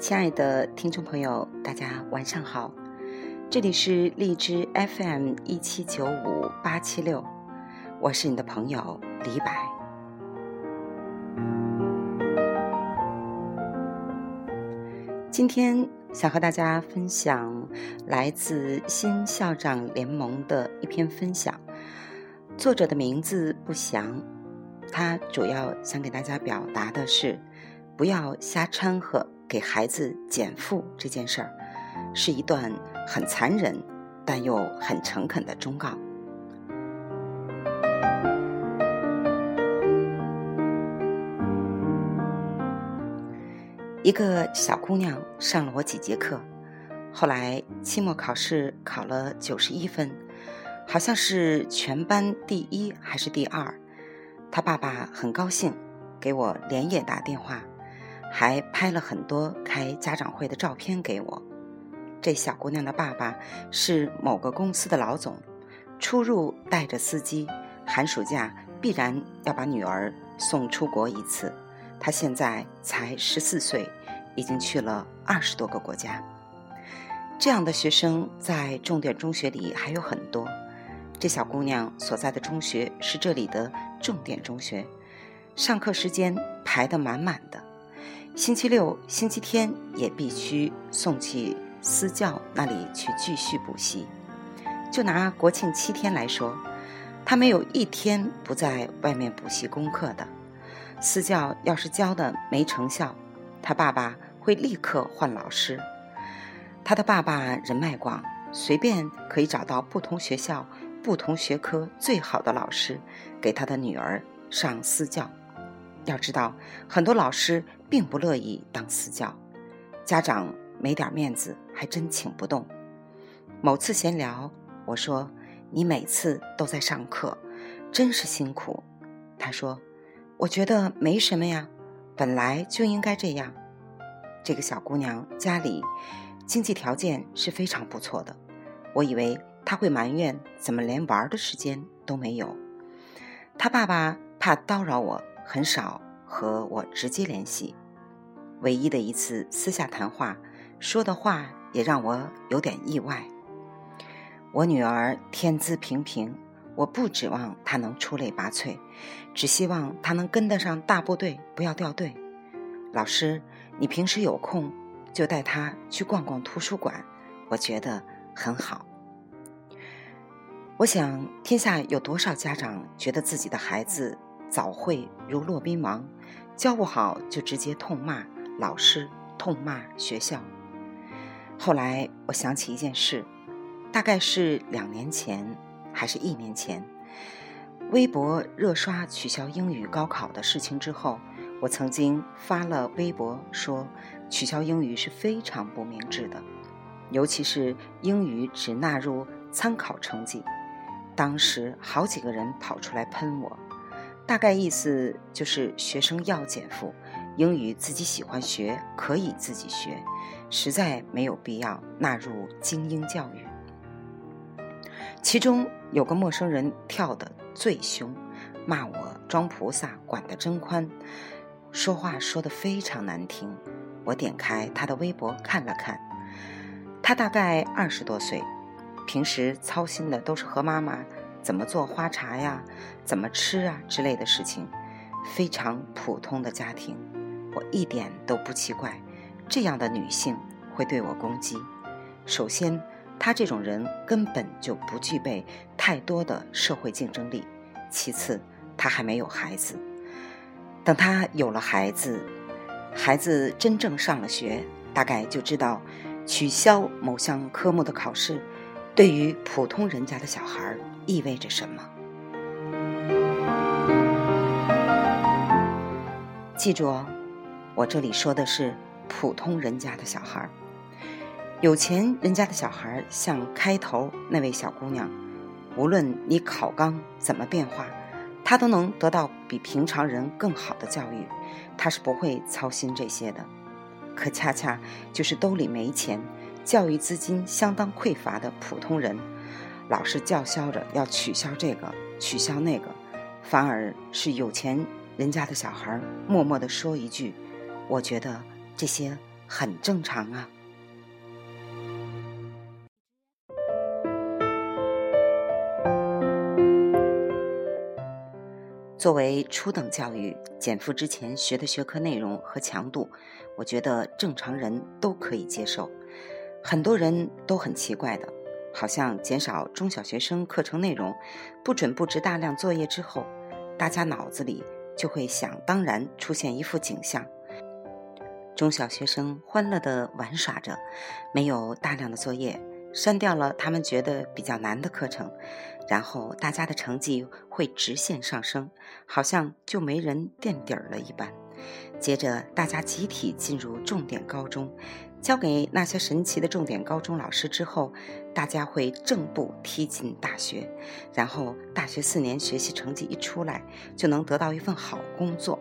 亲爱的听众朋友，大家晚上好，这里是荔枝 FM 一七九五八七六，我是你的朋友李柏。今天想和大家分享来自新校长联盟的一篇分享，作者的名字不详，他主要想给大家表达的是，不要瞎掺和。给孩子减负这件事儿，是一段很残忍但又很诚恳的忠告。一个小姑娘上了我几节课，后来期末考试考了九十一分，好像是全班第一还是第二。她爸爸很高兴，给我连夜打电话。还拍了很多开家长会的照片给我。这小姑娘的爸爸是某个公司的老总，出入带着司机，寒暑假必然要把女儿送出国一次。她现在才十四岁，已经去了二十多个国家。这样的学生在重点中学里还有很多。这小姑娘所在的中学是这里的重点中学，上课时间排得满满的。星期六、星期天也必须送去私教那里去继续补习。就拿国庆七天来说，他没有一天不在外面补习功课的。私教要是教的没成效，他爸爸会立刻换老师。他的爸爸人脉广，随便可以找到不同学校、不同学科最好的老师，给他的女儿上私教。要知道，很多老师并不乐意当私教，家长没点面子还真请不动。某次闲聊，我说：“你每次都在上课，真是辛苦。”他说：“我觉得没什么呀，本来就应该这样。”这个小姑娘家里经济条件是非常不错的，我以为她会埋怨怎么连玩的时间都没有。她爸爸怕叨扰我。很少和我直接联系，唯一的一次私下谈话，说的话也让我有点意外。我女儿天资平平，我不指望她能出类拔萃，只希望她能跟得上大部队，不要掉队。老师，你平时有空就带她去逛逛图书馆，我觉得很好。我想，天下有多少家长觉得自己的孩子？早会如骆宾王，教不好就直接痛骂老师，痛骂学校。后来我想起一件事，大概是两年前还是一年前，微博热刷取消英语高考的事情之后，我曾经发了微博说，取消英语是非常不明智的，尤其是英语只纳入参考成绩。当时好几个人跑出来喷我。大概意思就是学生要减负，英语自己喜欢学可以自己学，实在没有必要纳入精英教育。其中有个陌生人跳得最凶，骂我装菩萨管得真宽，说话说得非常难听。我点开他的微博看了看，他大概二十多岁，平时操心的都是和妈妈。怎么做花茶呀？怎么吃啊？之类的事情，非常普通的家庭，我一点都不奇怪。这样的女性会对我攻击。首先，她这种人根本就不具备太多的社会竞争力；其次，她还没有孩子。等她有了孩子，孩子真正上了学，大概就知道取消某项科目的考试，对于普通人家的小孩儿。意味着什么？记住哦，我这里说的是普通人家的小孩儿。有钱人家的小孩儿，像开头那位小姑娘，无论你考纲怎么变化，她都能得到比平常人更好的教育，她是不会操心这些的。可恰恰就是兜里没钱，教育资金相当匮乏的普通人。老是叫嚣着要取消这个，取消那个，反而是有钱人家的小孩默默地说一句：“我觉得这些很正常啊。作为初等教育，减负之前学的学科内容和强度，我觉得正常人都可以接受。很多人都很奇怪的，好像减少中小学生课程内容，不准布置大量作业之后，大家脑子里就会想当然出现一幅景象：中小学生欢乐地玩耍着，没有大量的作业。删掉了他们觉得比较难的课程，然后大家的成绩会直线上升，好像就没人垫底儿了一般。接着，大家集体进入重点高中，交给那些神奇的重点高中老师之后，大家会正步踢进大学，然后大学四年学习成绩一出来，就能得到一份好工作，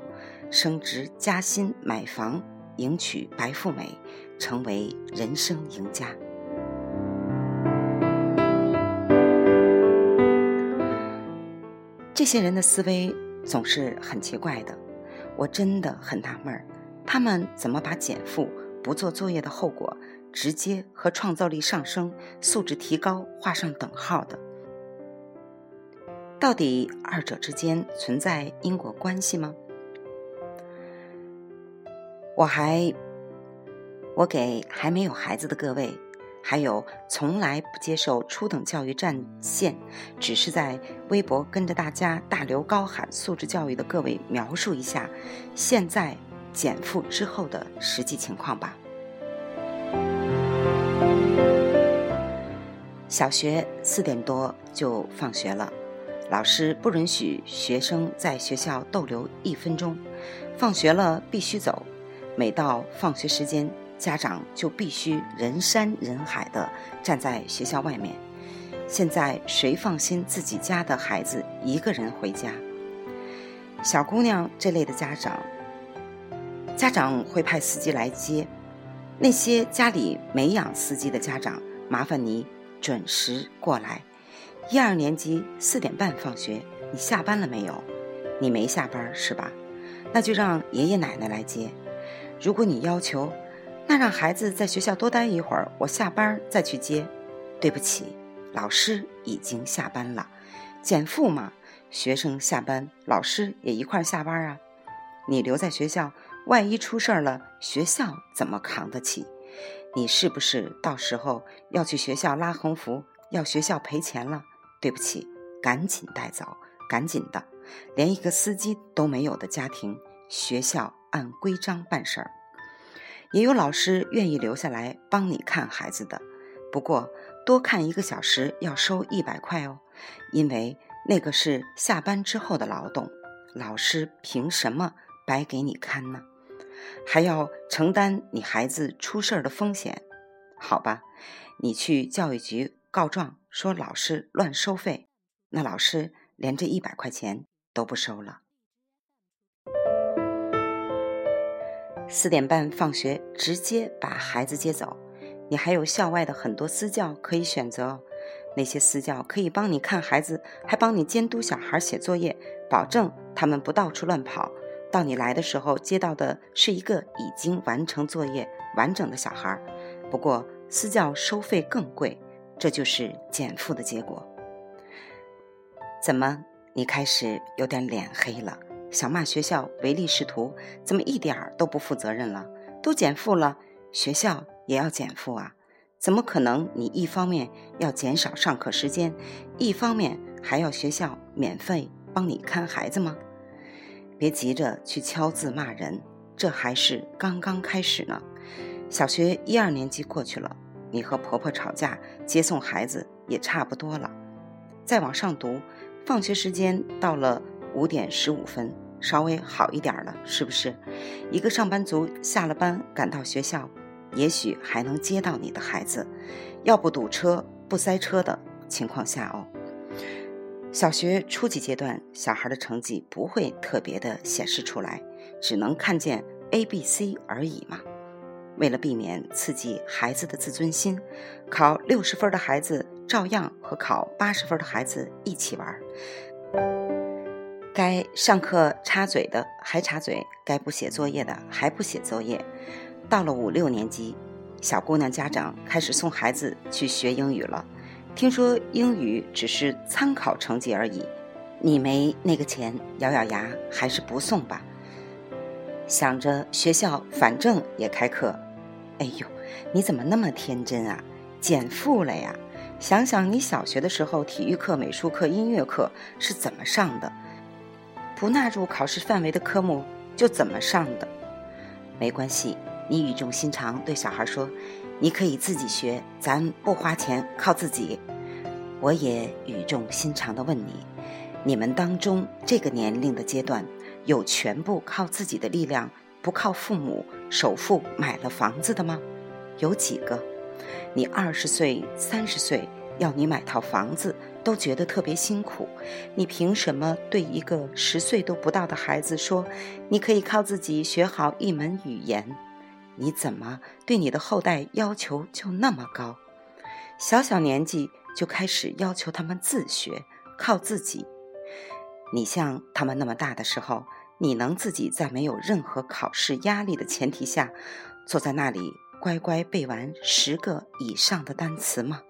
升职加薪、买房、迎娶白富美，成为人生赢家。这些人的思维总是很奇怪的，我真的很纳闷儿，他们怎么把减负、不做作业的后果直接和创造力上升、素质提高画上等号的？到底二者之间存在因果关系吗？我还，我给还没有孩子的各位。还有从来不接受初等教育战线，只是在微博跟着大家大流高喊素质教育的各位，描述一下现在减负之后的实际情况吧。小学四点多就放学了，老师不允许学生在学校逗留一分钟，放学了必须走。每到放学时间。家长就必须人山人海的站在学校外面。现在谁放心自己家的孩子一个人回家？小姑娘这类的家长，家长会派司机来接。那些家里没养司机的家长，麻烦你准时过来。一二年级四点半放学，你下班了没有？你没下班是吧？那就让爷爷奶奶来接。如果你要求。那让孩子在学校多待一会儿，我下班再去接。对不起，老师已经下班了。减负嘛，学生下班，老师也一块下班啊。你留在学校，万一出事儿了，学校怎么扛得起？你是不是到时候要去学校拉横幅，要学校赔钱了？对不起，赶紧带走，赶紧的。连一个司机都没有的家庭，学校按规章办事儿。也有老师愿意留下来帮你看孩子的，不过多看一个小时要收一百块哦，因为那个是下班之后的劳动，老师凭什么白给你看呢？还要承担你孩子出事儿的风险？好吧，你去教育局告状说老师乱收费，那老师连这一百块钱都不收了。四点半放学，直接把孩子接走。你还有校外的很多私教可以选择哦，那些私教可以帮你看孩子，还帮你监督小孩写作业，保证他们不到处乱跑。到你来的时候，接到的是一个已经完成作业、完整的小孩。不过私教收费更贵，这就是减负的结果。怎么，你开始有点脸黑了？想骂学校唯利是图，怎么一点儿都不负责任了？都减负了，学校也要减负啊？怎么可能？你一方面要减少上课时间，一方面还要学校免费帮你看孩子吗？别急着去敲字骂人，这还是刚刚开始呢。小学一二年级过去了，你和婆婆吵架，接送孩子也差不多了。再往上读，放学时间到了。五点十五分，稍微好一点了，是不是？一个上班族下了班赶到学校，也许还能接到你的孩子，要不堵车不塞车的情况下哦。小学初级阶段，小孩的成绩不会特别的显示出来，只能看见 A、B、C 而已嘛。为了避免刺激孩子的自尊心，考六十分的孩子照样和考八十分的孩子一起玩。该上课插嘴的还插嘴，该不写作业的还不写作业。到了五六年级，小姑娘家长开始送孩子去学英语了。听说英语只是参考成绩而已，你没那个钱，咬咬牙还是不送吧。想着学校反正也开课，哎呦，你怎么那么天真啊？减负了呀？想想你小学的时候，体育课、美术课、音乐课是怎么上的？不纳入考试范围的科目就怎么上的？没关系，你语重心长对小孩说：“你可以自己学，咱不花钱，靠自己。”我也语重心长地问你：你们当中这个年龄的阶段？有全部靠自己的力量，不靠父母首付买了房子的吗？有几个？你二十岁、三十岁要你买套房子，都觉得特别辛苦。你凭什么对一个十岁都不到的孩子说，你可以靠自己学好一门语言？你怎么对你的后代要求就那么高？小小年纪就开始要求他们自学，靠自己。你像他们那么大的时候。你能自己在没有任何考试压力的前提下，坐在那里乖乖背完十个以上的单词吗？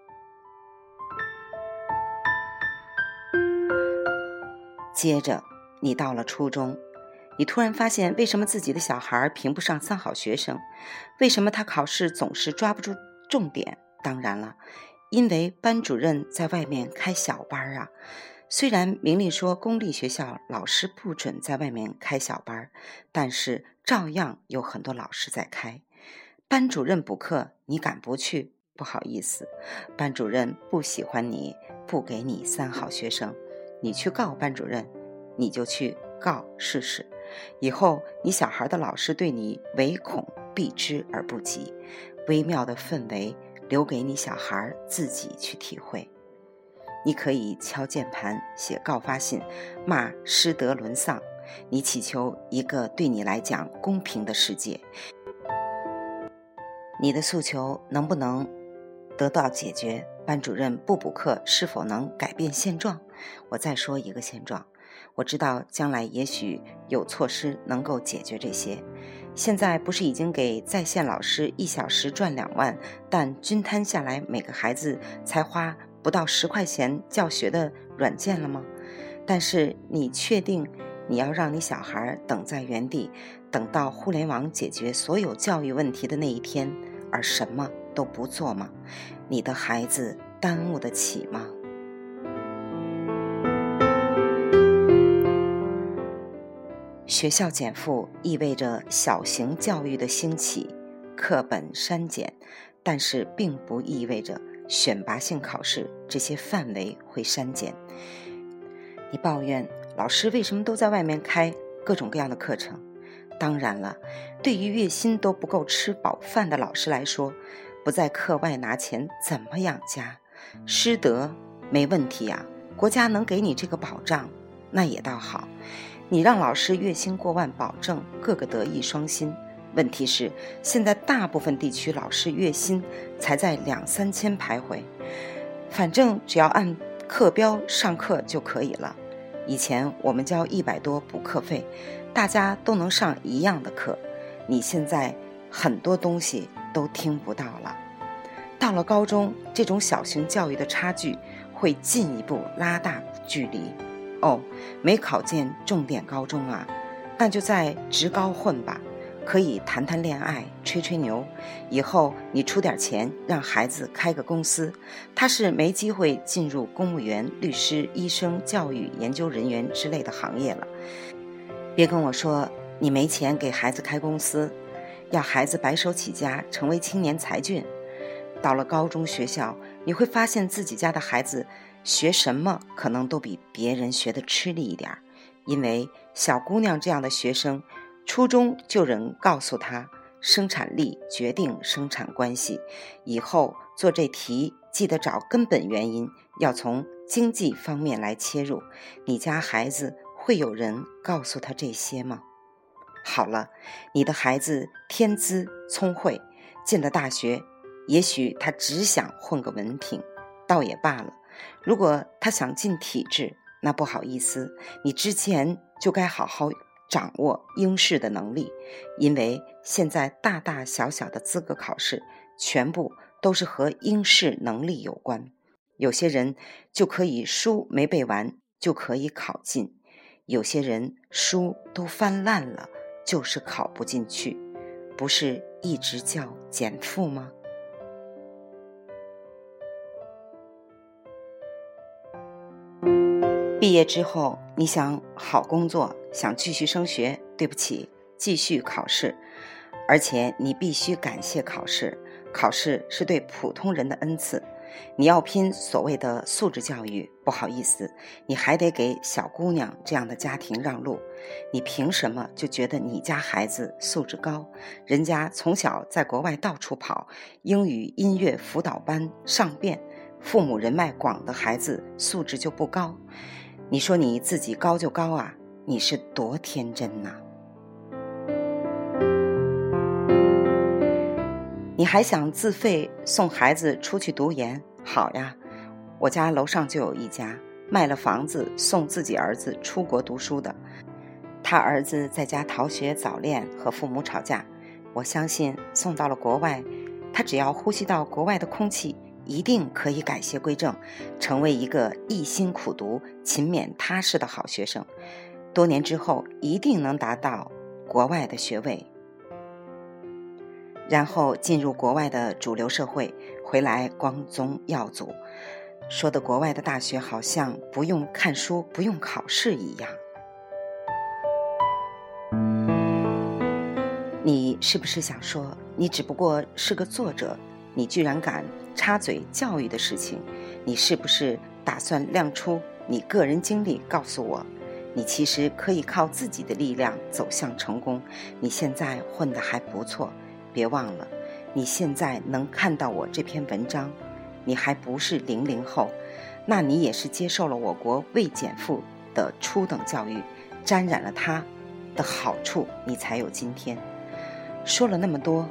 接着，你到了初中，你突然发现为什么自己的小孩评不上三好学生，为什么他考试总是抓不住重点？当然了，因为班主任在外面开小班啊。虽然明令说公立学校老师不准在外面开小班，但是照样有很多老师在开。班主任补课，你敢不去？不好意思，班主任不喜欢你，不给你三好学生。你去告班主任，你就去告试试。以后你小孩的老师对你唯恐避之而不及，微妙的氛围留给你小孩自己去体会。你可以敲键盘、写告发信、骂师德沦丧，你祈求一个对你来讲公平的世界。你的诉求能不能得到解决？班主任不补课是否能改变现状？我再说一个现状。我知道将来也许有措施能够解决这些。现在不是已经给在线老师一小时赚两万，但均摊下来每个孩子才花。不到十块钱教学的软件了吗？但是你确定你要让你小孩等在原地，等到互联网解决所有教育问题的那一天，而什么都不做吗？你的孩子耽误得起吗？学校减负意味着小型教育的兴起，课本删减，但是并不意味着。选拔性考试这些范围会删减。你抱怨老师为什么都在外面开各种各样的课程？当然了，对于月薪都不够吃饱饭的老师来说，不在课外拿钱怎么养家？师德没问题啊，国家能给你这个保障，那也倒好。你让老师月薪过万，保证个个德艺双馨。问题是，现在大部分地区老师月薪才在两三千徘徊，反正只要按课标上课就可以了。以前我们交一百多补课费，大家都能上一样的课。你现在很多东西都听不到了。到了高中，这种小型教育的差距会进一步拉大距离。哦，没考进重点高中啊，那就在职高混吧。可以谈谈恋爱，吹吹牛，以后你出点钱让孩子开个公司，他是没机会进入公务员、律师、医生、教育研究人员之类的行业了。别跟我说你没钱给孩子开公司，要孩子白手起家成为青年才俊。到了高中学校，你会发现自己家的孩子学什么可能都比别人学的吃力一点儿，因为小姑娘这样的学生。初中就人告诉她，生产力决定生产关系。以后做这题，记得找根本原因，要从经济方面来切入。你家孩子会有人告诉他这些吗？好了，你的孩子天资聪慧，进了大学，也许他只想混个文凭，倒也罢了。如果他想进体制，那不好意思，你之前就该好好。掌握应试的能力，因为现在大大小小的资格考试，全部都是和应试能力有关。有些人就可以书没背完就可以考进，有些人书都翻烂了，就是考不进去，不是一直叫减负吗？毕业之后，你想好工作，想继续升学，对不起，继续考试，而且你必须感谢考试，考试是对普通人的恩赐。你要拼所谓的素质教育，不好意思，你还得给小姑娘这样的家庭让路。你凭什么就觉得你家孩子素质高？人家从小在国外到处跑，英语、音乐辅导班上遍，父母人脉广的孩子素质就不高？你说你自己高就高啊？你是多天真呐！你还想自费送孩子出去读研？好呀，我家楼上就有一家卖了房子送自己儿子出国读书的。他儿子在家逃学早恋和父母吵架，我相信送到了国外，他只要呼吸到国外的空气。一定可以改邪归正，成为一个一心苦读、勤勉踏实的好学生。多年之后，一定能达到国外的学位，然后进入国外的主流社会，回来光宗耀祖，说的国外的大学好像不用看书、不用考试一样。你是不是想说，你只不过是个作者？你居然敢插嘴教育的事情，你是不是打算亮出你个人经历告诉我？你其实可以靠自己的力量走向成功。你现在混得还不错，别忘了，你现在能看到我这篇文章，你还不是零零后，那你也是接受了我国未减负的初等教育，沾染了它的好处，你才有今天。说了那么多。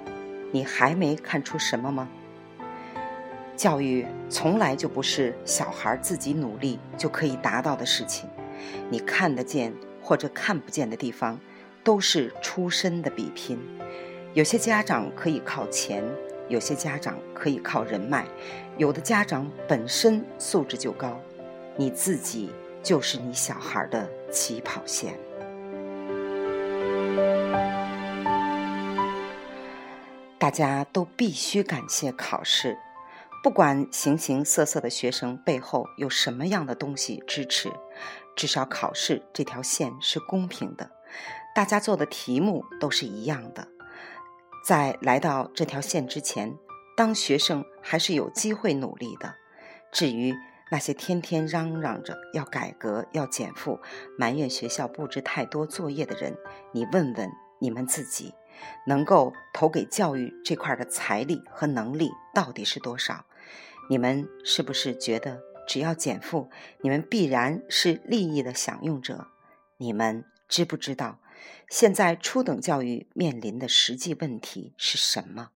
你还没看出什么吗？教育从来就不是小孩自己努力就可以达到的事情。你看得见或者看不见的地方，都是出身的比拼。有些家长可以靠钱，有些家长可以靠人脉，有的家长本身素质就高。你自己就是你小孩的起跑线。大家都必须感谢考试，不管形形色色的学生背后有什么样的东西支持，至少考试这条线是公平的，大家做的题目都是一样的。在来到这条线之前，当学生还是有机会努力的。至于那些天天嚷嚷着要改革、要减负、埋怨学校布置太多作业的人，你问问你们自己。能够投给教育这块的财力和能力到底是多少？你们是不是觉得只要减负，你们必然是利益的享用者？你们知不知道，现在初等教育面临的实际问题是什么？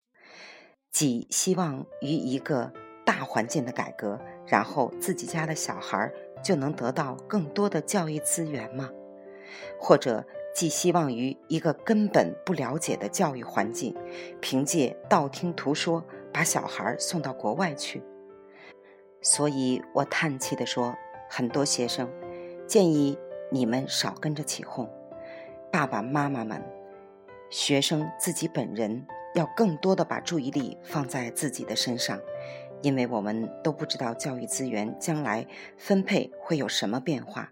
寄希望于一个大环境的改革，然后自己家的小孩就能得到更多的教育资源吗？或者？寄希望于一个根本不了解的教育环境，凭借道听途说把小孩送到国外去。所以我叹气地说：“很多学生建议你们少跟着起哄，爸爸妈妈们，学生自己本人要更多的把注意力放在自己的身上，因为我们都不知道教育资源将来分配会有什么变化。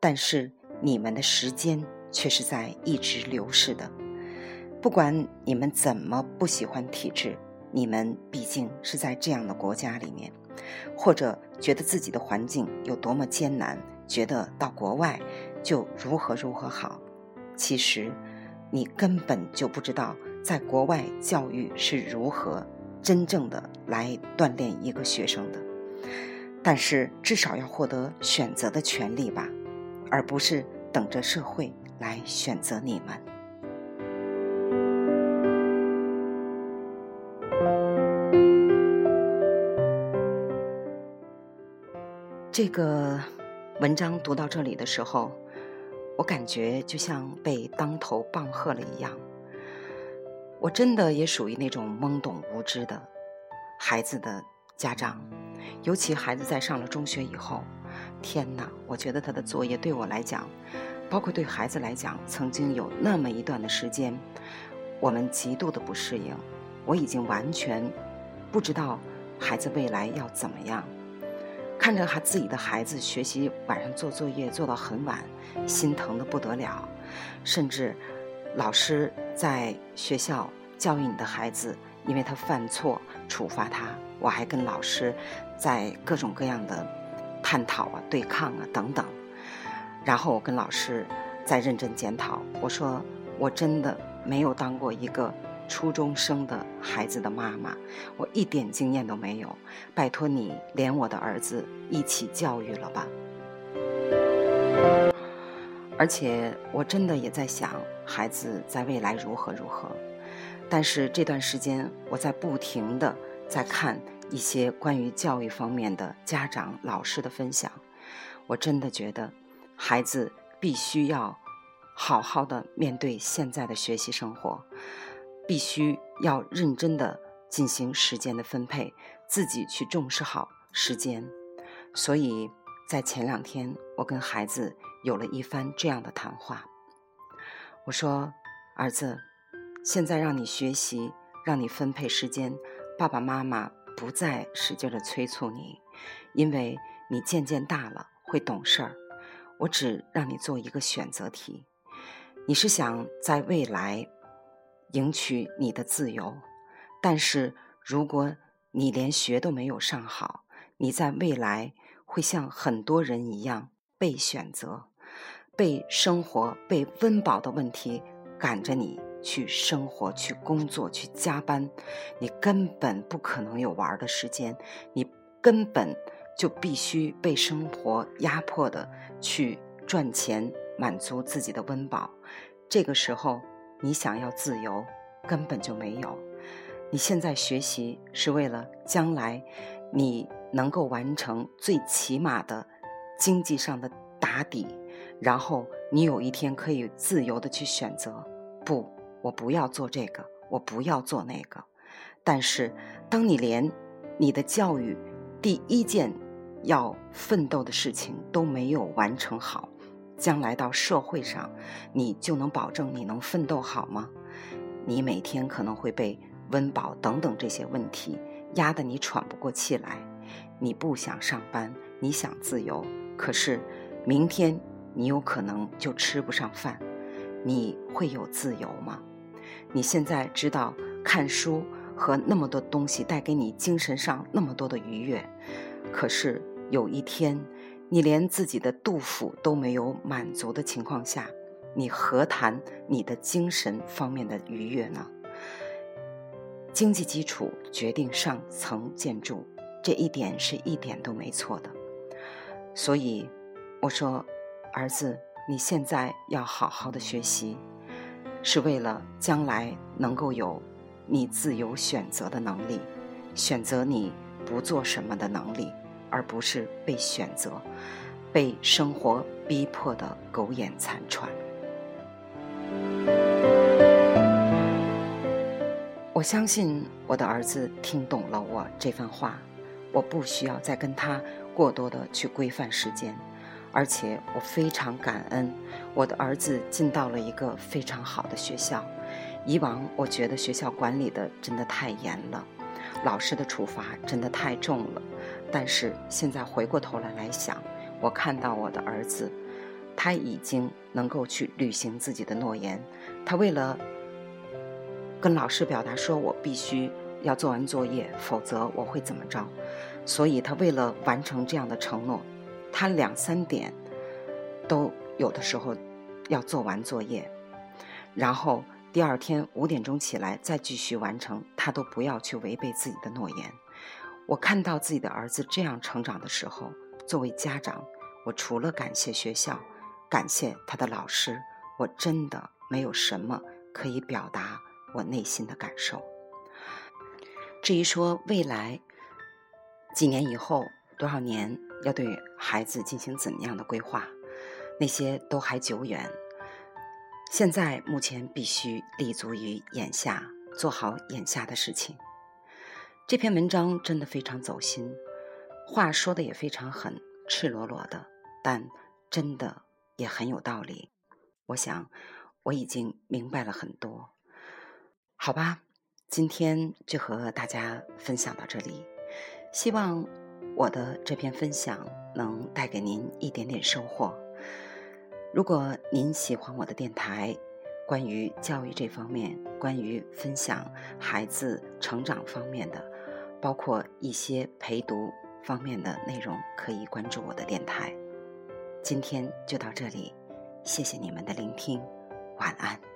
但是你们的时间。”却是在一直流逝的。不管你们怎么不喜欢体制，你们毕竟是在这样的国家里面，或者觉得自己的环境有多么艰难，觉得到国外就如何如何好。其实，你根本就不知道在国外教育是如何真正的来锻炼一个学生的。但是，至少要获得选择的权利吧，而不是等着社会。来选择你们。这个文章读到这里的时候，我感觉就像被当头棒喝了一样。我真的也属于那种懵懂无知的孩子的家长，尤其孩子在上了中学以后，天哪！我觉得他的作业对我来讲，包括对孩子来讲，曾经有那么一段的时间，我们极度的不适应。我已经完全不知道孩子未来要怎么样。看着他自己的孩子学习晚上做作业做到很晚，心疼的不得了。甚至老师在学校教育你的孩子，因为他犯错处罚他，我还跟老师在各种各样的探讨啊、对抗啊等等。然后我跟老师在认真检讨，我说我真的没有当过一个。初中生的孩子的妈妈，我一点经验都没有，拜托你连我的儿子一起教育了吧。而且我真的也在想，孩子在未来如何如何。但是这段时间，我在不停的在看一些关于教育方面的家长、老师的分享，我真的觉得，孩子必须要好好的面对现在的学习生活。必须要认真的进行时间的分配，自己去重视好时间。所以在前两天，我跟孩子有了一番这样的谈话。我说：“儿子，现在让你学习，让你分配时间，爸爸妈妈不再使劲的催促你，因为你渐渐大了，会懂事儿。我只让你做一个选择题，你是想在未来。”赢取你的自由，但是如果你连学都没有上好，你在未来会像很多人一样被选择，被生活、被温饱的问题赶着你去生活、去工作、去加班，你根本不可能有玩的时间，你根本就必须被生活压迫的去赚钱，满足自己的温饱。这个时候。你想要自由，根本就没有。你现在学习是为了将来，你能够完成最起码的经济上的打底，然后你有一天可以自由的去选择。不，我不要做这个，我不要做那个。但是，当你连你的教育第一件要奋斗的事情都没有完成好。将来到社会上，你就能保证你能奋斗好吗？你每天可能会被温饱等等这些问题压得你喘不过气来。你不想上班，你想自由，可是明天你有可能就吃不上饭，你会有自由吗？你现在知道看书和那么多东西带给你精神上那么多的愉悦，可是有一天。你连自己的杜甫都没有满足的情况下，你何谈你的精神方面的愉悦呢？经济基础决定上层建筑，这一点是一点都没错的。所以我说，儿子，你现在要好好的学习，是为了将来能够有你自由选择的能力，选择你不做什么的能力。而不是被选择、被生活逼迫的苟延残喘。我相信我的儿子听懂了我这番话，我不需要再跟他过多的去规范时间，而且我非常感恩我的儿子进到了一个非常好的学校。以往我觉得学校管理的真的太严了。老师的处罚真的太重了，但是现在回过头来来想，我看到我的儿子，他已经能够去履行自己的诺言。他为了跟老师表达说，我必须要做完作业，否则我会怎么着？所以他为了完成这样的承诺，他两三点都有的时候要做完作业，然后。第二天五点钟起来，再继续完成，他都不要去违背自己的诺言。我看到自己的儿子这样成长的时候，作为家长，我除了感谢学校，感谢他的老师，我真的没有什么可以表达我内心的感受。至于说未来几年以后多少年要对孩子进行怎样的规划，那些都还久远。现在目前必须立足于眼下，做好眼下的事情。这篇文章真的非常走心，话说的也非常狠，赤裸裸的，但真的也很有道理。我想我已经明白了很多。好吧，今天就和大家分享到这里，希望我的这篇分享能带给您一点点收获。如果您喜欢我的电台，关于教育这方面，关于分享孩子成长方面的。包括一些陪读方面的内容，可以关注我的电台。今天就到这里，谢谢你们的聆听，晚安。